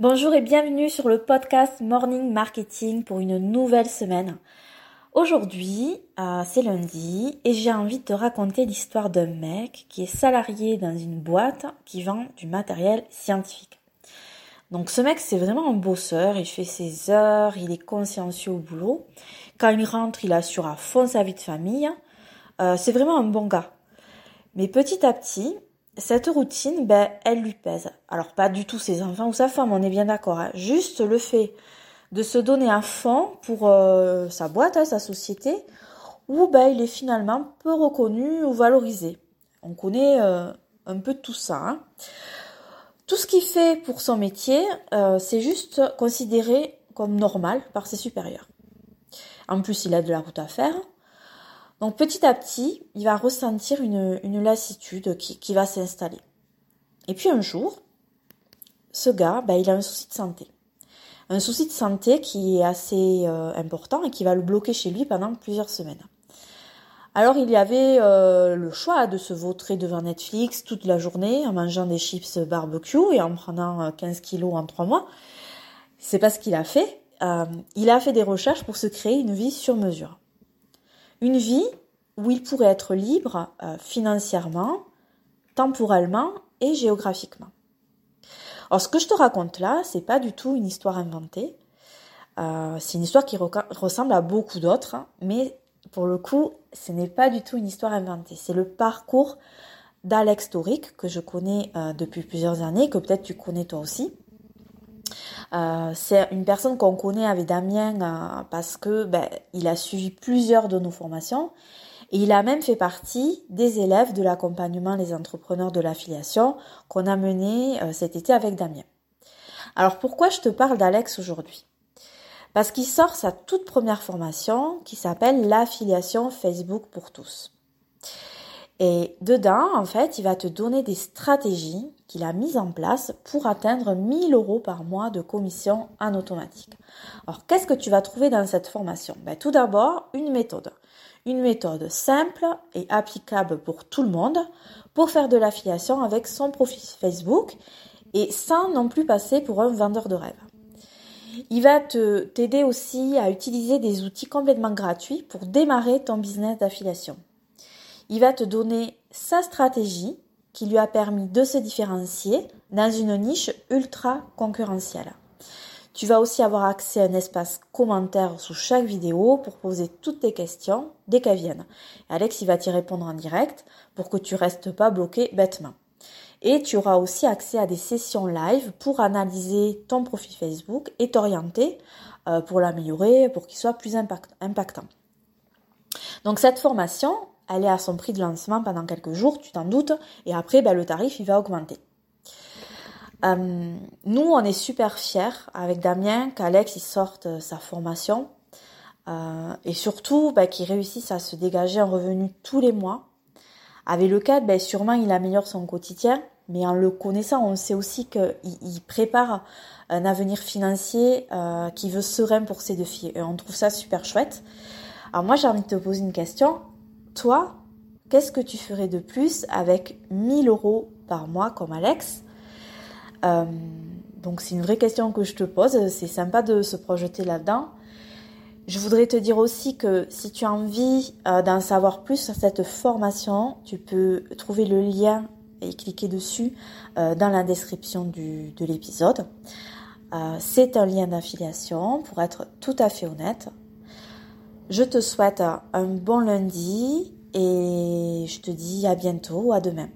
Bonjour et bienvenue sur le podcast Morning Marketing pour une nouvelle semaine. Aujourd'hui, euh, c'est lundi et j'ai envie de te raconter l'histoire d'un mec qui est salarié dans une boîte qui vend du matériel scientifique. Donc ce mec, c'est vraiment un bosseur, il fait ses heures, il est consciencieux au boulot. Quand il rentre, il assure à fond sa vie de famille. Euh, c'est vraiment un bon gars. Mais petit à petit, cette routine, ben, elle lui pèse. Alors pas du tout ses enfants ou sa femme, on est bien d'accord. Hein. Juste le fait de se donner un fond pour euh, sa boîte, hein, sa société, où ben, il est finalement peu reconnu ou valorisé. On connaît euh, un peu tout ça. Hein. Tout ce qu'il fait pour son métier, euh, c'est juste considéré comme normal par ses supérieurs. En plus, il a de la route à faire. Donc petit à petit, il va ressentir une, lassitude qui, va s'installer. Et puis un jour, ce gars, ben, il a un souci de santé. Un souci de santé qui est assez euh, important et qui va le bloquer chez lui pendant plusieurs semaines. Alors il y avait euh, le choix de se vautrer devant Netflix toute la journée en mangeant des chips barbecue et en prenant 15 euh, kilos en trois mois. C'est pas ce qu'il a fait. il a fait des recherches pour se créer une vie sur mesure. Une vie où il pourrait être libre euh, financièrement, temporellement et géographiquement. Alors ce que je te raconte là, c'est pas du tout une histoire inventée. Euh, c'est une histoire qui ressemble à beaucoup d'autres, hein, mais pour le coup, ce n'est pas du tout une histoire inventée. C'est le parcours d'Alex Toric que je connais euh, depuis plusieurs années, que peut-être tu connais toi aussi. Euh, c'est une personne qu'on connaît avec Damien euh, parce que ben, il a suivi plusieurs de nos formations et il a même fait partie des élèves de l'accompagnement des entrepreneurs de l'affiliation qu'on a mené euh, cet été avec Damien. Alors pourquoi je te parle d'Alex aujourd'hui? Parce qu'il sort sa toute première formation qui s'appelle l'affiliation Facebook pour tous. Et dedans, en fait, il va te donner des stratégies qu'il a mises en place pour atteindre 1000 euros par mois de commission en automatique. Alors, qu'est-ce que tu vas trouver dans cette formation? Ben, Tout d'abord, une méthode. Une méthode simple et applicable pour tout le monde pour faire de l'affiliation avec son profil Facebook et sans non plus passer pour un vendeur de rêve. Il va te t'aider aussi à utiliser des outils complètement gratuits pour démarrer ton business d'affiliation il va te donner sa stratégie qui lui a permis de se différencier dans une niche ultra concurrentielle. Tu vas aussi avoir accès à un espace commentaire sous chaque vidéo pour poser toutes tes questions dès qu'elles viennent. Alex, il va t'y répondre en direct pour que tu restes pas bloqué bêtement. Et tu auras aussi accès à des sessions live pour analyser ton profil Facebook et t'orienter euh, pour l'améliorer, pour qu'il soit plus impactant. Donc cette formation, elle est à son prix de lancement pendant quelques jours, tu t'en doutes, et après, ben, le tarif, il va augmenter. Euh, nous, on est super fiers avec Damien qu'Alex sorte euh, sa formation euh, et surtout ben, qu'il réussisse à se dégager un revenu tous les mois. Avec le cadre, ben, sûrement il améliore son quotidien, mais en le connaissant, on sait aussi qu'il il prépare un avenir financier qui veut serein pour ses deux filles. Et on trouve ça super chouette. Alors moi, j'ai envie de te poser une question toi, qu'est-ce que tu ferais de plus avec 1000 euros par mois comme Alex? Euh, Donc c'est une vraie question que je te pose, c'est sympa de se projeter là-dedans. Je voudrais te dire aussi que si tu as envie euh, d'en savoir plus sur cette formation, tu peux trouver le lien et cliquer dessus euh, dans la description de l'épisode. c'est un lien d'affiliation pour être tout à fait honnête. Je te souhaite un bon lundi et je te dis à bientôt ou à demain.